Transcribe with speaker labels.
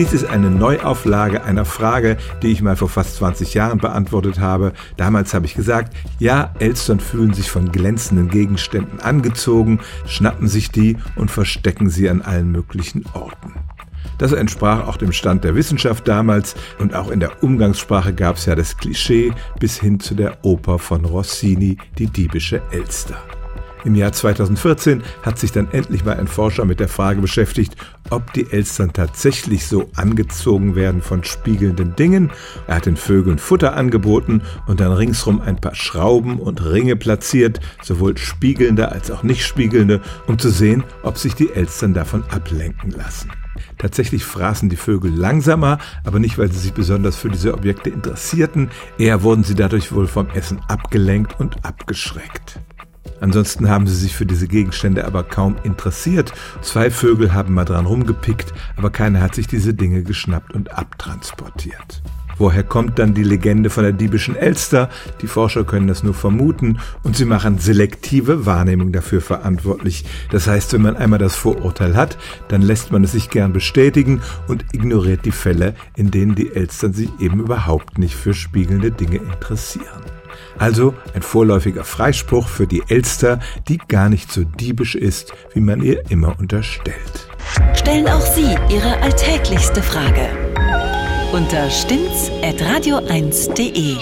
Speaker 1: Dies ist eine Neuauflage einer Frage, die ich mal vor fast 20 Jahren beantwortet habe. Damals habe ich gesagt, ja, Elstern fühlen sich von glänzenden Gegenständen angezogen, schnappen sich die und verstecken sie an allen möglichen Orten. Das entsprach auch dem Stand der Wissenschaft damals und auch in der Umgangssprache gab es ja das Klischee bis hin zu der Oper von Rossini, die diebische Elster. Im Jahr 2014 hat sich dann endlich mal ein Forscher mit der Frage beschäftigt, ob die Elstern tatsächlich so angezogen werden von spiegelnden Dingen. Er hat den Vögeln Futter angeboten und dann ringsrum ein paar Schrauben und Ringe platziert, sowohl spiegelnde als auch nicht spiegelnde, um zu sehen, ob sich die Elstern davon ablenken lassen. Tatsächlich fraßen die Vögel langsamer, aber nicht, weil sie sich besonders für diese Objekte interessierten, eher wurden sie dadurch wohl vom Essen abgelenkt und abgeschreckt. Ansonsten haben sie sich für diese Gegenstände aber kaum interessiert. Zwei Vögel haben mal dran rumgepickt, aber keiner hat sich diese Dinge geschnappt und abtransportiert. Woher kommt dann die Legende von der diebischen Elster? Die Forscher können das nur vermuten und sie machen selektive Wahrnehmung dafür verantwortlich. Das heißt, wenn man einmal das Vorurteil hat, dann lässt man es sich gern bestätigen und ignoriert die Fälle, in denen die Elstern sich eben überhaupt nicht für spiegelnde Dinge interessieren. Also ein vorläufiger Freispruch für die Elster, die gar nicht so diebisch ist, wie man ihr immer unterstellt.
Speaker 2: Stellen auch Sie Ihre alltäglichste Frage unter stimmtz.radio1.de.